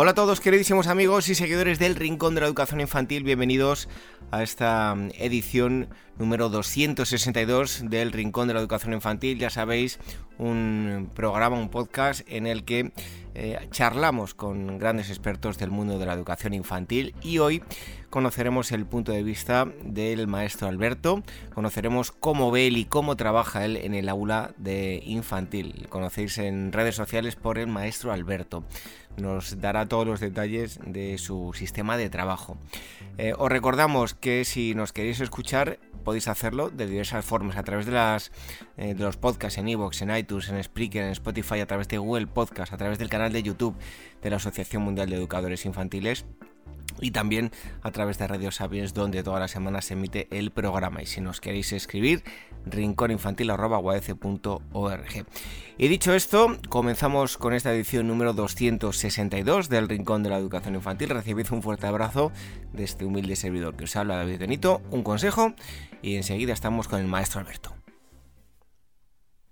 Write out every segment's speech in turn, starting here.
Hola a todos queridísimos amigos y seguidores del Rincón de la Educación Infantil, bienvenidos a esta edición número 262 del Rincón de la Educación Infantil, ya sabéis, un programa, un podcast en el que eh, charlamos con grandes expertos del mundo de la educación infantil y hoy conoceremos el punto de vista del maestro Alberto, conoceremos cómo ve él y cómo trabaja él en el aula de infantil. conocéis en redes sociales por el maestro Alberto. Nos dará todos los detalles de su sistema de trabajo. Eh, os recordamos que si nos queréis escuchar podéis hacerlo de diversas formas a través de, las, eh, de los podcasts en iVoox, en iTunes, en Spreaker, en Spotify, a través de Google Podcast, a través del canal de YouTube de la Asociación Mundial de Educadores Infantiles y también a través de Radio Sapiens donde todas las semanas se emite el programa. Y si nos queréis escribir rincóninfantil.org y dicho esto comenzamos con esta edición número 262 del Rincón de la Educación Infantil. Recibid un fuerte abrazo de este humilde servidor que os habla David Benito. Un consejo y enseguida estamos con el maestro Alberto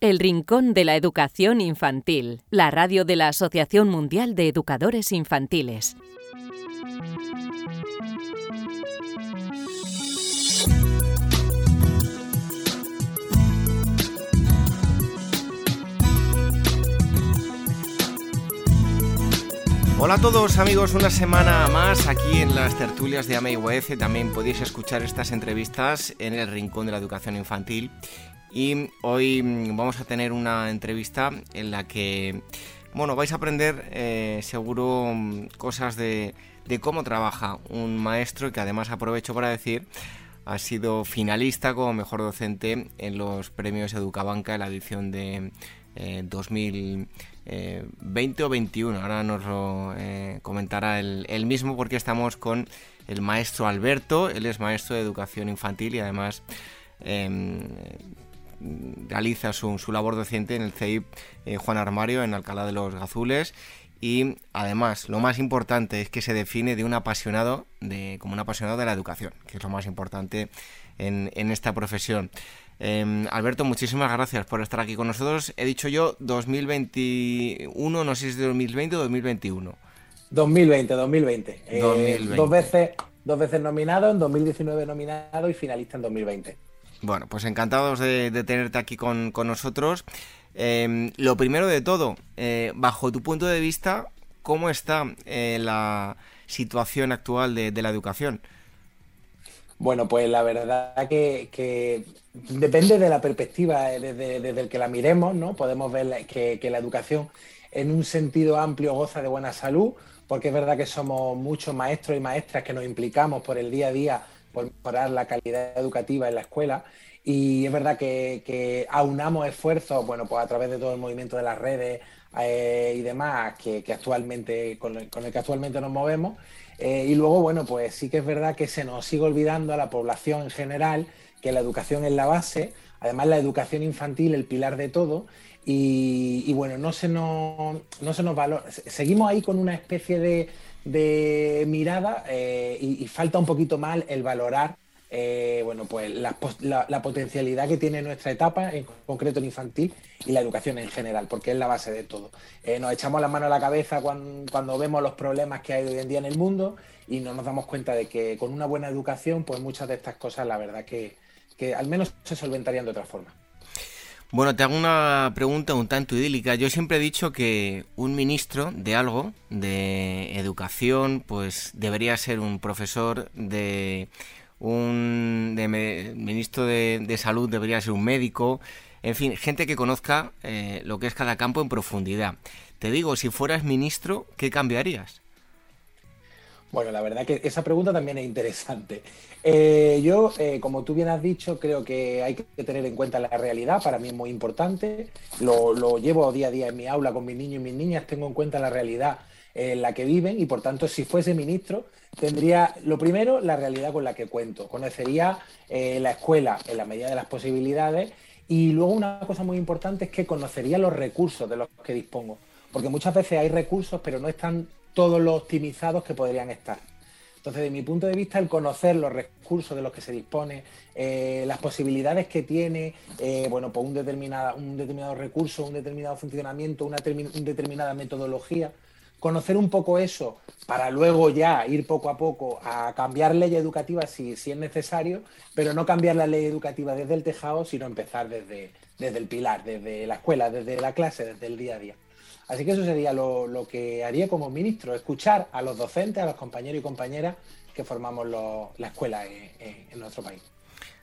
El Rincón de la Educación Infantil, la radio de la Asociación Mundial de Educadores Infantiles. Hola a todos amigos, una semana más aquí en las tertulias de AMEIWF. También podéis escuchar estas entrevistas en el Rincón de la Educación Infantil. Y hoy mm, vamos a tener una entrevista en la que, bueno, vais a aprender eh, seguro mm, cosas de, cómo trabaja un maestro que además aprovecho para decir ha sido finalista como mejor docente en los premios Educabanca en la edición de 2000 eh, 20 eh, o 21. Ahora nos lo comentará él, mismo porque estamos con el maestro Alberto. Él es maestro de educación infantil y además em, realiza su, labor docente en el CEIP eh, Juan Armario en Alcalá de los Gazules. Y además, lo más importante es que se define de un apasionado, de, como un apasionado de la educación, que es lo más importante en, en esta profesión. Em, Alberto, muchísimas gracias por estar aquí con nosotros. He dicho yo 2021, no sé si es de 2020 o 2021. 2020, 2020. Eh, dos, veces, dos veces nominado, en 2019 nominado y finalista en 2020. Bueno, pues encantados de, tenerte aquí con, nosotros. Em, lo primero de todo, eh, bajo tu punto de vista, ¿cómo está eh, la situación actual de la educación? Bueno, pues la verdad que, depende de la perspectiva eh, desde, el que la miremos, ¿no? Podemos ver que, la educación en un sentido amplio goza de buena salud, porque es verdad que somos muchos maestros y maestras que nos implicamos por el día a día por mejorar la calidad educativa en la escuela. Y es verdad que, aunamos esfuerzos, bueno, pues a través de todo el movimiento de las redes eh, y demás, que, actualmente, con el, que actualmente nos movemos. Eh, y luego, bueno, pues sí que es verdad que se nos sigue olvidando a la población en general que la educación es la base, además la educación infantil el pilar de todo, y, bueno, no se nos, no se nos valora, seguimos ahí con una especie de, de mirada eh, y, falta un poquito mal el valorar eh, bueno, pues la, potencialidad que tiene nuestra etapa, en concreto en infantil, y la educación en general, porque es la base de todo. Eh, nos echamos las manos a la cabeza cuando, vemos los problemas que hay hoy en día en el mundo y no nos damos cuenta de que con una buena educación, pues muchas de estas cosas, la verdad que, que al menos se solventarían de otra forma. Bueno, te hago una pregunta un tanto idílica. Yo siempre he dicho que un ministro de algo, de educación, pues debería ser un profesor de un ministro de, salud, debería ser un médico, en fin, gente que conozca eh, lo que es cada campo en profundidad. Te digo, si fueras ministro, ¿qué cambiarías? Bueno, la verdad que esa pregunta también es interesante. Eh, yo, eh, como tú bien has dicho, creo que hay que tener en cuenta la realidad, para mí es muy importante. Lo, llevo día a día en mi aula con mis niños y mis niñas, tengo en cuenta la realidad en la que viven y por tanto si fuese ministro tendría lo primero la realidad con la que cuento, conocería eh, la escuela en la medida de las posibilidades y luego una cosa muy importante es que conocería los recursos de los que dispongo, porque muchas veces hay recursos pero no están todos los optimizados que podrían estar. Entonces, de mi punto de vista, el conocer los recursos de los que se dispone, eh, las posibilidades que tiene, eh, bueno, pues un, determinado, un determinado recurso, un determinado funcionamiento, una, determinada metodología, conocer un poco eso para luego ya ir poco a poco a cambiar ley educativa si, si es necesario, pero no cambiar la ley educativa desde el tejado, sino empezar desde, desde el pilar, desde la escuela, desde la clase, desde el día a día. Así que eso sería lo, que haría como ministro, escuchar a los docentes, a los compañeros y compañeras que formamos la escuela en, nuestro país.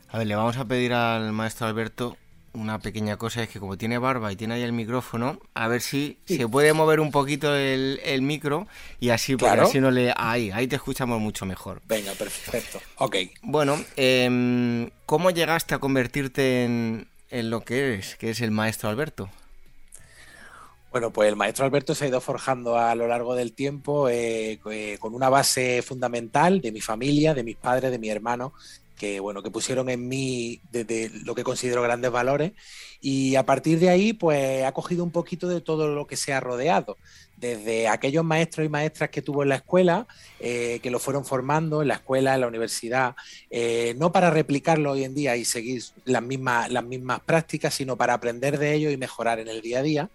A ver, le vamos a pedir al maestro Alberto una pequeña cosa, es que como tiene barba y tiene ahí el micrófono, a ver si se puede mover un poquito el, micro y así, claro. así no le... Ahí, ahí te escuchamos mucho mejor. Venga, perfecto. Ok. Bueno, em, ¿cómo llegaste a convertirte en, en lo que eres, que es el maestro Alberto? Bueno, pues el maestro Alberto se ha ido forjando a lo largo del tiempo eh, eh, con una base fundamental de mi familia, de mis padres, de mi hermano, que bueno, que pusieron en mí desde lo que considero grandes valores. Y a partir de ahí, pues ha cogido un poquito de todo lo que se ha rodeado. Desde aquellos maestros y maestras que tuvo en la escuela, eh, que lo fueron formando en la escuela, en la universidad, no para replicarlo hoy en día y seguir las mismas, las mismas prácticas, sino para aprender de ellos y mejorar en el día a día.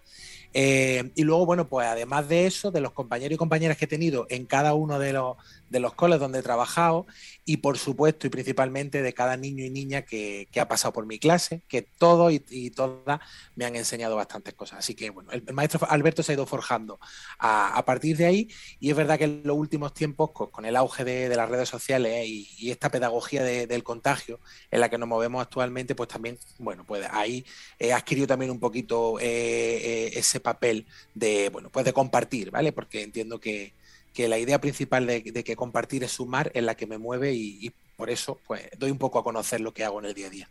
Eh, y luego, bueno, pues además de eso, de los compañeros y compañeras que he tenido en cada uno de los, de los coles donde he trabajado y por supuesto y principalmente de cada niño y niña que, ha pasado por mi clase, que todos y, todas me han enseñado bastantes cosas. Así que bueno, el, maestro Alberto se ha ido forjando a, partir de ahí y es verdad que en los últimos tiempos, con, el auge de, las redes sociales y, esta pedagogía del contagio en la que nos movemos actualmente, pues también, bueno, pues ahí he adquirido también un poquito eh, eh, ese papel de, bueno, pues de compartir, ¿vale? Porque entiendo que, que la idea principal de, que compartir es sumar es la que me mueve y, por eso pues doy un poco a conocer lo que hago en el día a día.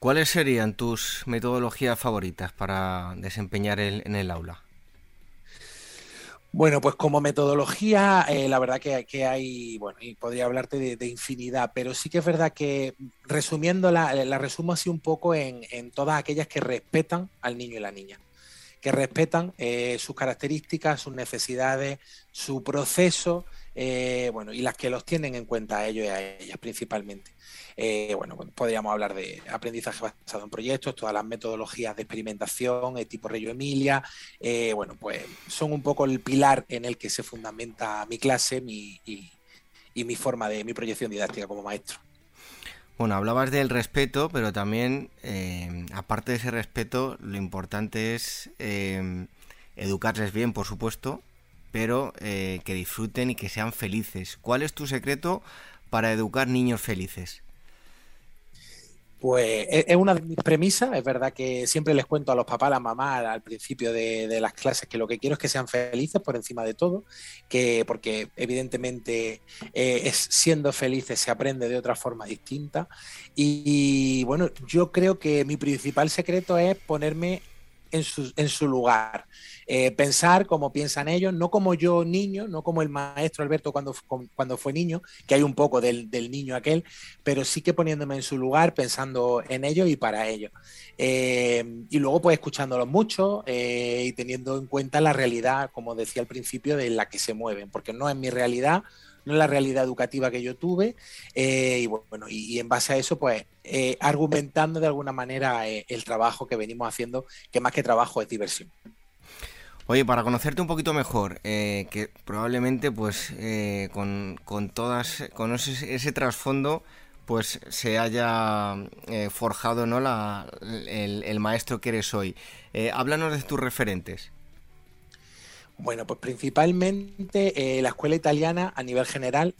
¿Cuáles serían tus metodologías favoritas para desempeñar en el aula? Bueno, pues como metodología, eh, la verdad que, hay, bueno, y podría hablarte de, infinidad, pero sí que es verdad que resumiéndola, la resumo así un poco en todas aquellas que respetan al niño y la niña que respetan eh, sus características, sus necesidades, su proceso, eh, bueno, y las que los tienen en cuenta a ellos y a ellas principalmente. Eh, bueno, podríamos hablar de aprendizaje basado en proyectos, todas las metodologías de experimentación, tipo Reyo Emilia, bueno, pues son un poco el pilar en el que se fundamenta mi clase y, y mi forma de mi proyección didáctica como maestro. Bueno, hablabas del respeto, pero también, eh, aparte de ese respeto, lo importante es eh, educarles bien, por supuesto, pero eh, que disfruten y que sean felices. ¿Cuál es tu secreto para educar niños felices? Pues es una de mis premisas, es verdad que siempre les cuento a los papás, a las mamás al principio de, las clases que lo que quiero es que sean felices por encima de todo, que porque evidentemente eh, es siendo felices se aprende de otra forma distinta. Y, bueno, yo creo que mi principal secreto es ponerme en su, lugar. Eh, pensar como piensan ellos, no como yo niño, no como el maestro Alberto cuando, cuando fue niño, que hay un poco del, niño aquel, pero sí que poniéndome en su lugar, pensando en ellos y para ellos. Eh, y luego pues escuchándolos mucho eh, y teniendo en cuenta la realidad, como decía al principio, de la que se mueven, porque no es mi realidad, la realidad educativa que yo tuve, y bueno, y, en base a eso, pues argumentando de alguna manera el trabajo que venimos haciendo, que más que trabajo es diversión. Oye, para conocerte un poquito mejor, eh, que probablemente pues eh, con, todas, con ese, trasfondo pues se haya eh, forjado ¿no? La, el, maestro que eres hoy. háblanos de tus referentes. Bueno, pues principalmente la escuela italiana a nivel general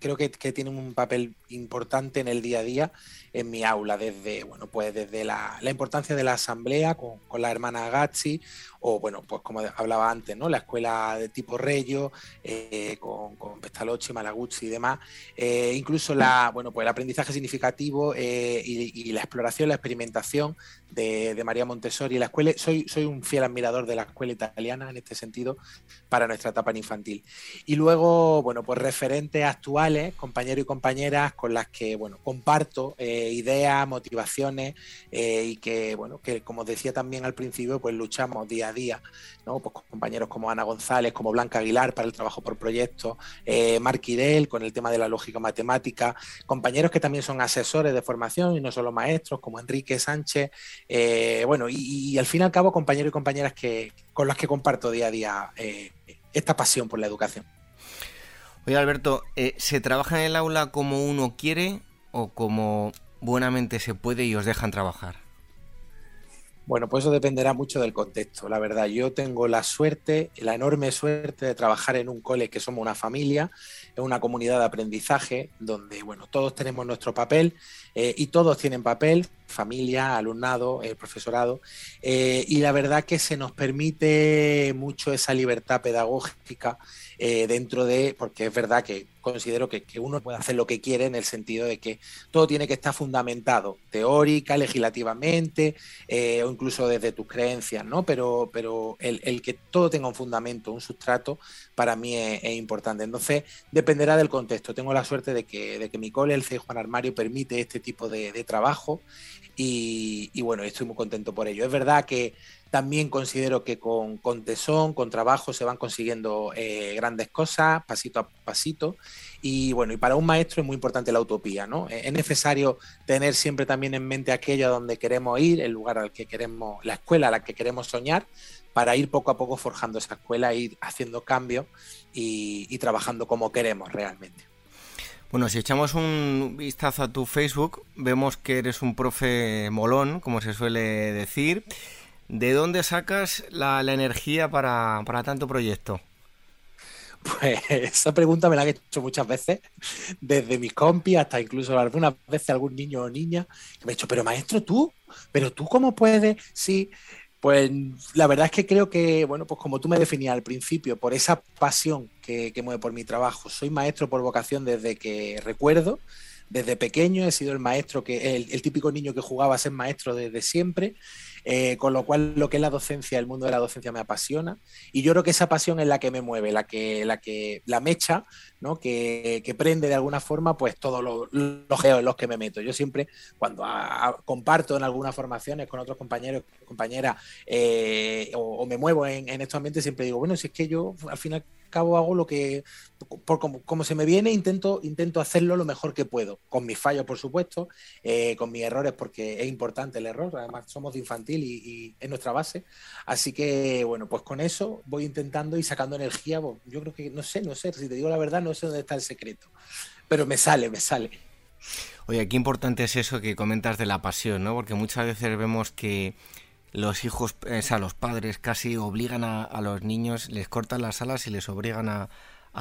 creo que, que, tiene un papel importante en el día a día en mi aula, desde, bueno, pues desde la, importancia de la asamblea con, con, la hermana Gazzi o bueno, pues como hablaba antes, ¿no? La escuela de tipo Reyo, eh, con, con, Pestalozzi, Malaguzzi y demás, eh, incluso la, bueno, pues el aprendizaje significativo eh, y, la exploración, la experimentación de, María Montessori. La escuela, soy, soy un fiel admirador de la escuela italiana en este sentido para nuestra etapa infantil. Y luego, bueno, pues referentes compañeros y compañeras con las que, bueno, comparto ideas, motivaciones y que, bueno, que como decía también al principio, pues luchamos día a día, ¿no? Pues compañeros como Ana González, como Blanca Aguilar para el trabajo por proyectos, eh, Marc Irel con el tema de la lógica matemática, compañeros que también son asesores de formación y no solo maestros, como Enrique Sánchez, eh, bueno, y, al fin y al cabo compañeros y compañeras que, con las que comparto día a día eh, esta pasión por la educación. Oye Alberto, eh, ¿se trabaja en el aula como uno quiere o como buenamente se puede y os dejan trabajar? Bueno, pues eso dependerá mucho del contexto. La verdad, yo tengo la suerte, la enorme suerte de trabajar en un cole que somos una familia, en una comunidad de aprendizaje, donde, bueno, todos tenemos nuestro papel eh, y todos tienen papel, familia, alumnado, el profesorado, eh, y la verdad que se nos permite mucho esa libertad pedagógica eh, dentro de, porque es verdad que considero que, uno puede hacer lo que quiere en el sentido de que todo tiene que estar fundamentado, teórica, legislativamente, o incluso desde tus creencias, ¿no? Pero, pero el, que todo tenga un fundamento, un sustrato, para mí es, importante. Entonces, dependerá del contexto. Tengo la suerte de que, de que mi cole, el C. Juan Armario, permite este tipo de, trabajo y, bueno, estoy muy contento por ello. Es verdad que también considero que con, tesón, con trabajo, se van consiguiendo eh, grandes cosas, pasito a pasito. Y bueno, y para un maestro es muy importante la utopía, ¿no? Es necesario tener siempre también en mente aquello a donde queremos ir, el lugar al que queremos, la escuela a la que queremos soñar, para ir poco a poco forjando esa escuela, ir haciendo cambios y trabajando como queremos realmente. Bueno, si echamos un vistazo a tu Facebook, vemos que eres un profe molón, como se suele decir. ¿De dónde sacas la, energía para, tanto proyecto? Pues esa pregunta me la han hecho muchas veces, desde mis compis hasta incluso algunas veces algún niño o niña que me ha dicho, pero maestro, tú, pero tú cómo puedes, sí, pues la verdad es que creo que, bueno, pues como tú me definías al principio, por esa pasión que, mueve por mi trabajo, soy maestro por vocación desde que recuerdo, desde pequeño he sido el maestro que, el, típico niño que jugaba a ser maestro desde siempre eh, con lo cual lo que es la docencia, el mundo de la docencia me apasiona y yo creo que esa pasión es la que me mueve, la que la, que, la mecha, ¿no? que, prende de alguna forma pues todos los geos en los que me meto. Yo siempre cuando comparto en algunas formaciones con otros compañeros, compañeras eh, o, me muevo en, en estos ambientes, siempre digo, bueno, si es que yo al final cabo hago lo que, por como, se me viene, intento, intento hacerlo lo mejor que puedo, con mis fallos, por supuesto, eh, con mis errores, porque es importante el error, además somos de infantil y, es nuestra base. Así que, bueno, pues con eso voy intentando y sacando energía. yo creo que, no sé, no sé, si te digo la verdad, no sé dónde está el secreto, pero me sale, me sale. Oye, qué importante es eso que comentas de la pasión, ¿no? Porque muchas veces vemos que los hijos, o sea, los padres casi obligan a, los niños, les cortan las alas y les obligan a,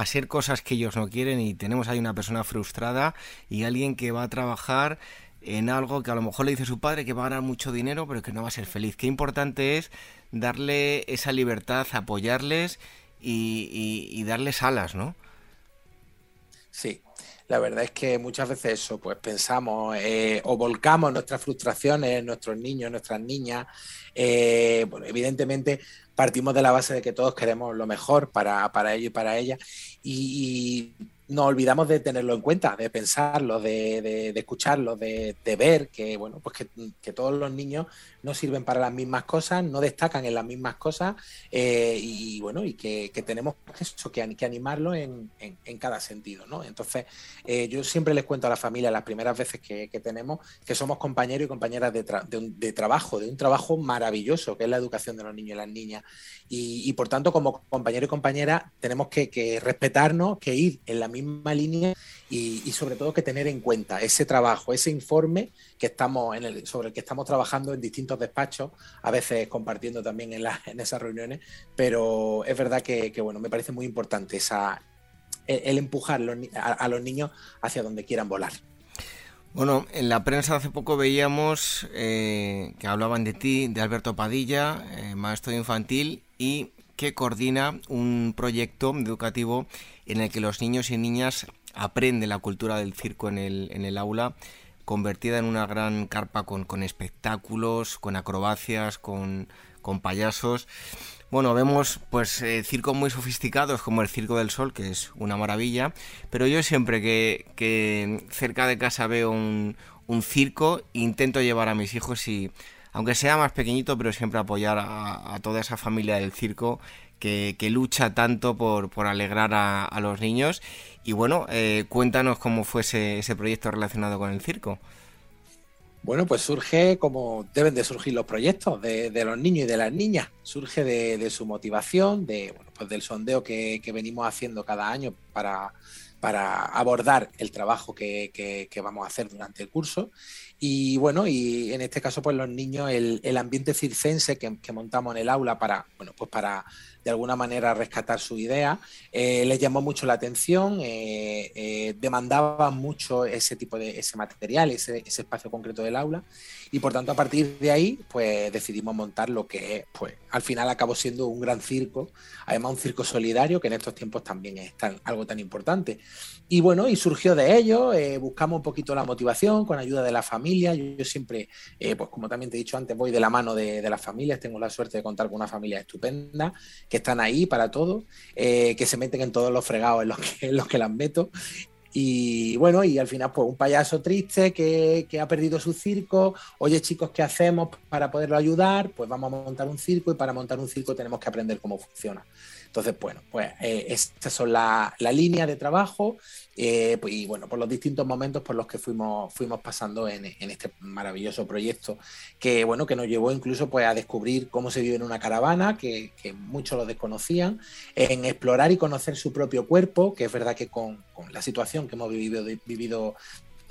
ser cosas que ellos no quieren y tenemos ahí una persona frustrada y alguien que va a trabajar en algo que a lo mejor le dice su padre que va a ganar mucho dinero pero que no va a ser feliz. Qué importante es darle esa libertad, apoyarles y, darles alas, ¿no? Sí, la verdad es que muchas veces eso, pues pensamos eh, o volcamos nuestras frustraciones, nuestros niños, nuestras niñas. Eh, bueno, evidentemente partimos de la base de que todos queremos lo mejor para, para ellos y para ellas. y, nos olvidamos de tenerlo en cuenta, de pensarlo, de, de, escucharlo, de, ver que, bueno, pues que, todos los niños no sirven para las mismas cosas, no destacan en las mismas cosas eh, y, bueno, y que, tenemos eso, que, que animarlo en, en, cada sentido, ¿no? Entonces, eh, yo siempre les cuento a la familia las primeras veces que, tenemos que somos compañeros y compañeras de, de, trabajo, de un trabajo maravilloso que es la educación de los niños y las niñas. Y, y por tanto, como compañero y compañera, tenemos que respetarnos, que ir en la misma misma línea y, sobre todo que tener en cuenta ese trabajo, ese informe que estamos en el, sobre el que estamos trabajando en distintos despachos, a veces compartiendo también en, en esas reuniones, pero es verdad que, bueno, me parece muy importante esa, el, empujar a, los niños hacia donde quieran volar. Bueno, en la prensa hace poco veíamos eh, que hablaban de ti, de Alberto Padilla, eh, maestro infantil, y que coordina un proyecto educativo en el que los niños y niñas aprenden la cultura del circo en el, en el aula, convertida en una gran carpa con, con espectáculos, con acrobacias, con, con, payasos. Bueno, vemos pues eh, circos muy sofisticados como el Circo del Sol, que es una maravilla, pero yo siempre que, que cerca de casa veo un, un circo, intento llevar a mis hijos y aunque sea más pequeñito, pero siempre apoyar a, toda esa familia del circo que, lucha tanto por, alegrar a, los niños. Y bueno, eh, cuéntanos cómo fue ese, proyecto relacionado con el circo. Bueno, pues surge como deben de surgir los proyectos de, los niños y de las niñas. Surge de, su motivación, de, pues del sondeo que, venimos haciendo cada año para, abordar el trabajo que, vamos a hacer durante el curso y bueno, y en este caso, pues los niños, el, el ambiente circense que, que, montamos en el aula para, bueno, pues para de alguna manera rescatar su idea, eh, les llamó mucho la atención, eh, eh, demandaban mucho ese tipo de ese material, ese, ese, espacio concreto del aula, y por tanto a partir de ahí, pues decidimos montar lo que pues al final acabó siendo un gran circo, además un circo solidario que en estos tiempos también es algo tan importante. Y bueno, y surgió de ello, buscamos un poquito la motivación con ayuda de la familia yo, siempre, eh, pues como también te he dicho antes, voy de la mano de, las familias. Tengo la suerte de contar con una familia estupenda, que están ahí para todo, eh, que se meten en todos los fregados en los que, los que las meto. Y bueno, y al final, pues un payaso triste que, ha perdido su circo. Oye, chicos, ¿qué hacemos para poderlo ayudar? Pues vamos a montar un circo y para montar un circo tenemos que aprender cómo funciona. Entonces, bueno, pues eh, estas son la, la línea de trabajo eh, pues, y bueno, por los distintos momentos por los que fuimos, fuimos pasando en, este maravilloso proyecto, que bueno, que nos llevó incluso pues a descubrir cómo se vive en una caravana, que, muchos lo desconocían, en explorar y conocer su propio cuerpo, que es verdad que con, con la situación que hemos vivido, vivido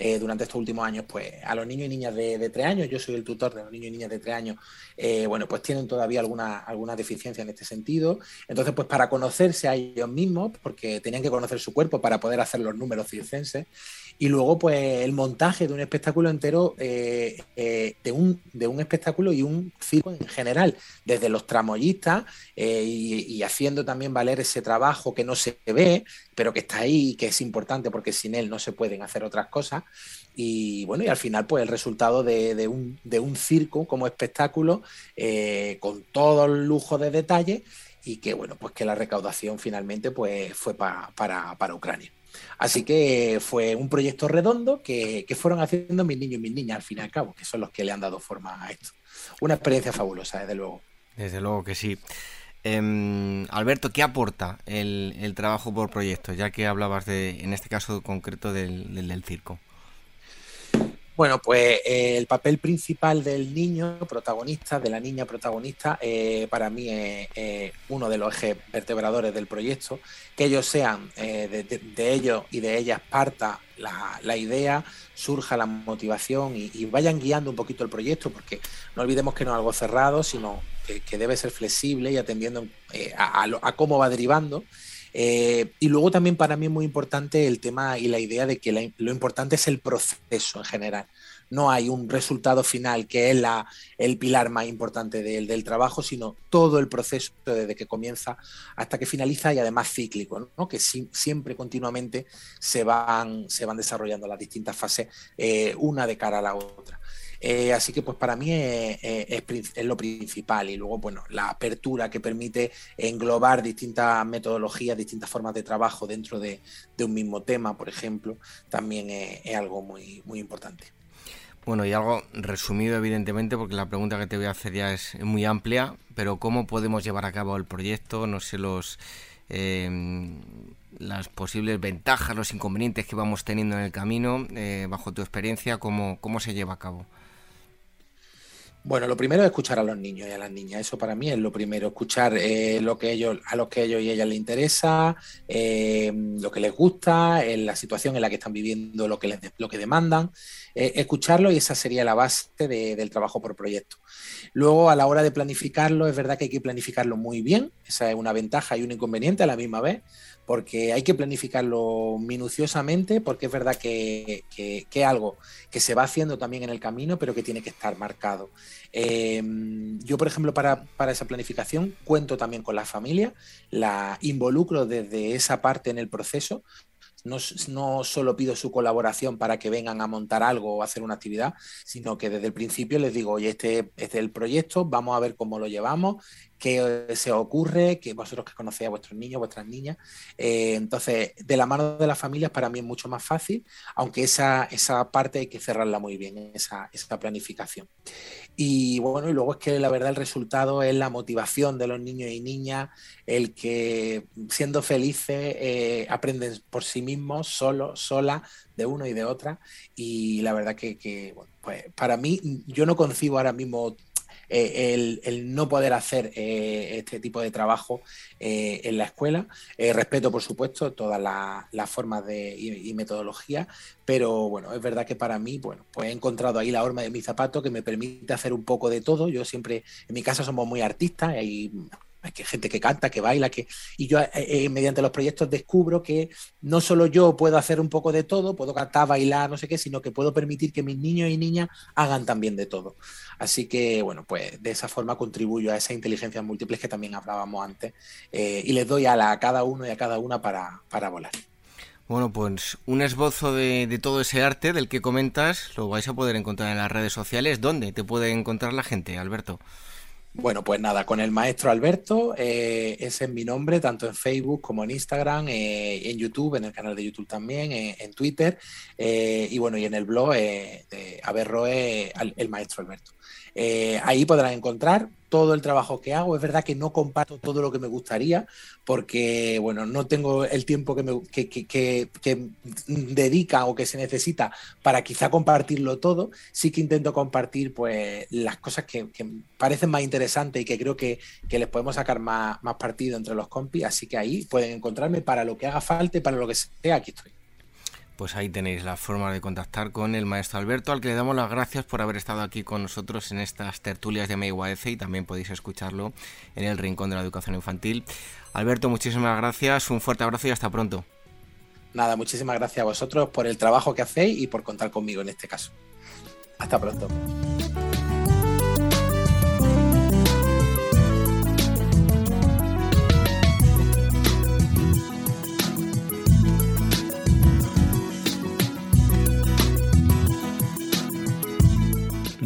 eh, durante estos últimos años, pues a los niños y niñas de, tres años, yo soy el tutor de los niños y niñas de tres años, eh, bueno, pues tienen todavía alguna, deficiencia en este sentido. Entonces, pues para conocerse a ellos mismos, porque tenían que conocer su cuerpo para poder hacer los números circenses, y luego, pues, el montaje de un espectáculo entero, eh, de, un, de un espectáculo y un circo en general, desde los tramoyistas y, haciendo también valer ese trabajo que no se ve, pero que está ahí y que es importante porque sin él no se pueden hacer otras cosas. Y bueno, y al final, pues el resultado de, un, de un, circo como espectáculo, con todo el lujo de detalle, y que bueno, pues que la recaudación finalmente pues, fue para, para Ucrania. Así que fue un proyecto redondo que, fueron haciendo mis niños y mis niñas al fin y al cabo, que son los que le han dado forma a esto. Una experiencia fabulosa, desde luego. Desde luego que sí. Em, Alberto, ¿qué aporta el, trabajo por proyectos? Ya que hablabas de, en este caso concreto del, del circo. Bueno, pues eh, el papel principal del niño protagonista, de la niña protagonista, eh, para mí es uno de los ejes vertebradores del proyecto. Que ellos sean, eh, de, ellos y de ellas parta la, idea, surja la motivación y, vayan guiando un poquito el proyecto, porque no olvidemos que no es algo cerrado, sino que, debe ser flexible y atendiendo a, cómo va derivando. Eh, y luego también para mí es muy importante el tema y la idea de que lo importante es el proceso en general. No hay un resultado final que es la, el pilar más importante del trabajo, sino todo el proceso desde que comienza hasta que finaliza y además cíclico, ¿no? que siempre continuamente se van, se van desarrollando las distintas fases, eh, una de cara a la otra. Eh, así que pues para mí es, lo principal y luego bueno la apertura que permite englobar distintas metodologías, distintas formas de trabajo dentro de, un mismo tema, por ejemplo, también es, algo muy, muy importante. Bueno, y algo resumido evidentemente, porque la pregunta que te voy a hacer ya es muy amplia, pero ¿cómo podemos llevar a cabo el proyecto? No sé los... Em, las posibles ventajas, los inconvenientes que vamos teniendo en el camino, eh, bajo tu experiencia, ¿cómo, ¿cómo se lleva a cabo? Bueno, lo primero es escuchar a los niños y a las niñas. Eso para mí es lo primero. Escuchar eh, lo que ellos, a los que ellos y ellas les interesa, eh, lo que les gusta, en la situación en la que están viviendo, lo que les, lo que demandan. Eh, escucharlo y esa sería la base del trabajo por proyecto. Luego, a la hora de planificarlo, es verdad que hay que planificarlo muy bien. Esa es una ventaja y un inconveniente a la misma vez porque hay que planificarlo minuciosamente, porque es verdad que es algo que se va haciendo también en el camino, pero que tiene que estar marcado. Em, yo, por ejemplo, para, para, esa planificación cuento también con la familia, la involucro desde esa parte en el proceso, no, no, solo pido su colaboración para que vengan a montar algo o hacer una actividad, sino que desde el principio les digo, oye, este, este es el proyecto, vamos a ver cómo lo llevamos, qué se ocurre, que vosotros que conocéis a vuestros niños, vuestras niñas. Eh, entonces, de la mano de las familias para mí es mucho más fácil, aunque esa, esa parte hay que cerrarla muy bien, esa, esa planificación. Y bueno, y luego es que la verdad el resultado es la motivación de los niños y niñas, el que siendo felices eh, aprenden por sí mismos, solo, sola, de uno y de otra. Y la verdad que, pues para mí, yo no concibo ahora mismo eh, el, no poder hacer eh, este tipo de trabajo eh, en la escuela. respeto, por supuesto, todas las formas de, y, metodología, pero bueno, es verdad que para mí, bueno, pues he encontrado ahí la horma de mi zapato que me permite hacer un poco de todo. Yo siempre, en mi casa somos muy artistas, y hay gente que canta, que baila, que y yo eh, eh, mediante los proyectos descubro que no solo yo puedo hacer un poco de todo, puedo cantar, bailar, no sé qué, sino que puedo permitir que mis niños y niñas hagan también de todo. Así que, bueno, pues de esa forma contribuyo a esas inteligencias múltiples que también hablábamos antes eh, y les doy a, la, a cada uno y a cada una para, para volar. Bueno, pues un esbozo de, de, todo ese arte del que comentas lo vais a poder encontrar en las redes sociales. ¿Dónde te puede encontrar la gente, Alberto? Bueno, pues nada, con el maestro Alberto, eh, ese es mi nombre, tanto en Facebook como en Instagram, eh, en YouTube, en el canal de YouTube también, eh, en Twitter, y bueno, y en el blog de Averroe, el maestro Alberto. Eh, ahí podrán encontrar todo el trabajo que hago. Es verdad que no comparto todo lo que me gustaría porque, bueno, no tengo el tiempo que, me, que, dedica o que se necesita para quizá compartirlo todo. Sí que intento compartir pues las cosas que, parecen más interesantes y que creo que, les podemos sacar más, más partido entre los compis. Así que ahí pueden encontrarme para lo que haga falta y para lo que sea. Aquí estoy pues ahí tenéis la forma de contactar con el maestro Alberto, al que le damos las gracias por haber estado aquí con nosotros en estas tertulias de MIUAF y también podéis escucharlo en el Rincón de la Educación Infantil. Alberto, muchísimas gracias, un fuerte abrazo y hasta pronto. Nada, muchísimas gracias a vosotros por el trabajo que hacéis y por contar conmigo en este caso. Hasta pronto.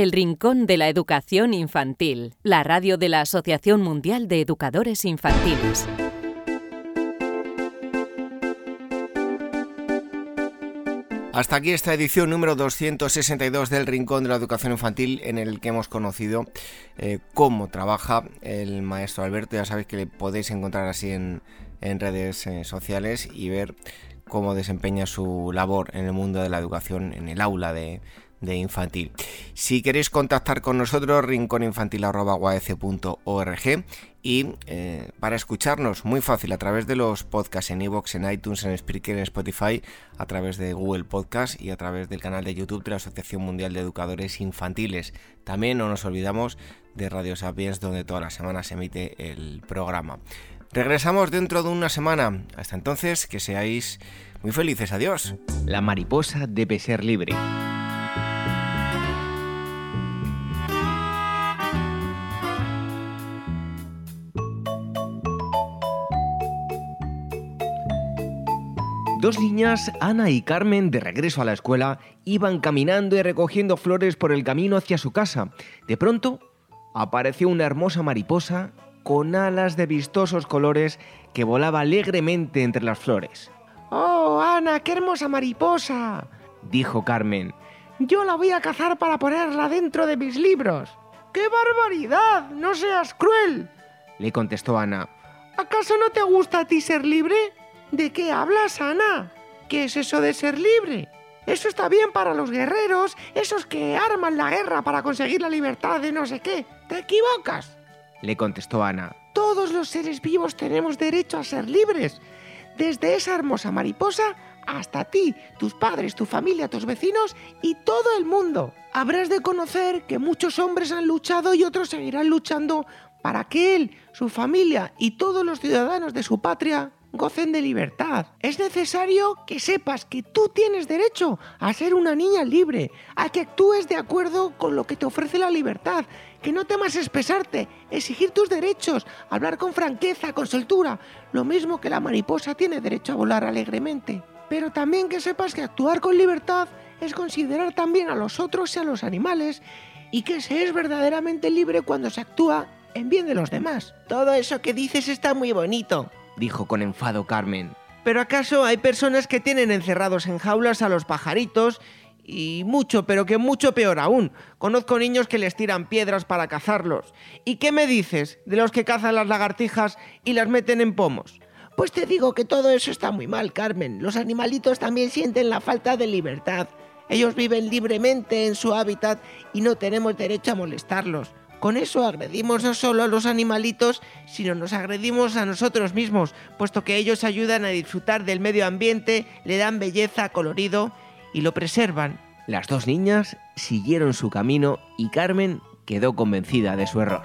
El Rincón de la Educación Infantil, la radio de la Asociación Mundial de Educadores Infantiles. Hasta aquí esta edición número 262 del Rincón de la Educación Infantil en el que hemos conocido eh, cómo trabaja el maestro Alberto. Ya sabéis que le podéis encontrar así en, redes eh, sociales y ver cómo desempeña su labor en el mundo de la educación, en el aula de, de infantil. Si queréis contactar con nosotros, rincóninfantil.org y eh, para escucharnos, muy fácil, a través de los podcasts en iVoox, en iTunes, en Spreaker, en Spotify, a través de Google Podcast y a través del canal de YouTube de la Asociación Mundial de Educadores Infantiles. También no nos olvidamos de Radio Sapiens, donde todas las semanas se emite el programa. Regresamos dentro de una semana. Hasta entonces, que seáis muy felices. Adiós. La mariposa debe ser libre. Dos niñas, Ana y Carmen, de regreso a la escuela, iban caminando y recogiendo flores por el camino hacia su casa. De pronto, apareció una hermosa mariposa con alas de vistosos colores que volaba alegremente entre las flores. ¡Oh, Ana, qué hermosa mariposa! dijo Carmen. Yo la voy a cazar para ponerla dentro de mis libros. ¡Qué barbaridad! ¡No seas cruel! le contestó Ana. ¿Acaso no te gusta a ti ser libre? ¿De qué hablas, Ana? ¿Qué es eso de ser libre? Eso está bien para los guerreros, esos que arman la guerra para conseguir la libertad de no sé qué. Te equivocas. Le contestó Ana. Todos los seres vivos tenemos derecho a ser libres. Desde esa hermosa mariposa hasta ti, tus padres, tu familia, tus vecinos y todo el mundo. Habrás de conocer que muchos hombres han luchado y otros seguirán luchando para que él, su familia y todos los ciudadanos de su patria gocen de libertad. Es necesario que sepas que tú tienes derecho a ser una niña libre, a que actúes de acuerdo con lo que te ofrece la libertad, que no temas expresarte, exigir tus derechos, hablar con franqueza, con soltura, lo mismo que la mariposa tiene derecho a volar alegremente. Pero también que sepas que actuar con libertad es considerar también a los otros y a los animales, y que se es verdaderamente libre cuando se actúa en bien de los demás. Todo eso que dices está muy bonito, dijo con enfado Carmen. ¿Pero acaso hay personas que tienen encerrados en jaulas a los pajaritos? Y mucho, pero que mucho peor aún. Conozco niños que les tiran piedras para cazarlos. ¿Y qué me dices de los que cazan las lagartijas y las meten en pomos? Pues te digo que todo eso está muy mal, Carmen. Los animalitos también sienten la falta de libertad. Ellos viven libremente en su hábitat y no tenemos derecho a molestarlos. Con eso agredimos no solo a los animalitos, sino nos agredimos a nosotros mismos, puesto que ellos ayudan a disfrutar del medio ambiente, le dan belleza, colorido y lo preservan. Las dos niñas siguieron su camino y Carmen quedó convencida de su error.